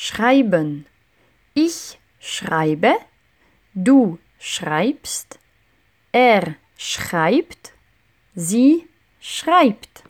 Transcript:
schreiben. Ich schreibe, du schreibst, er schreibt, sie schreibt.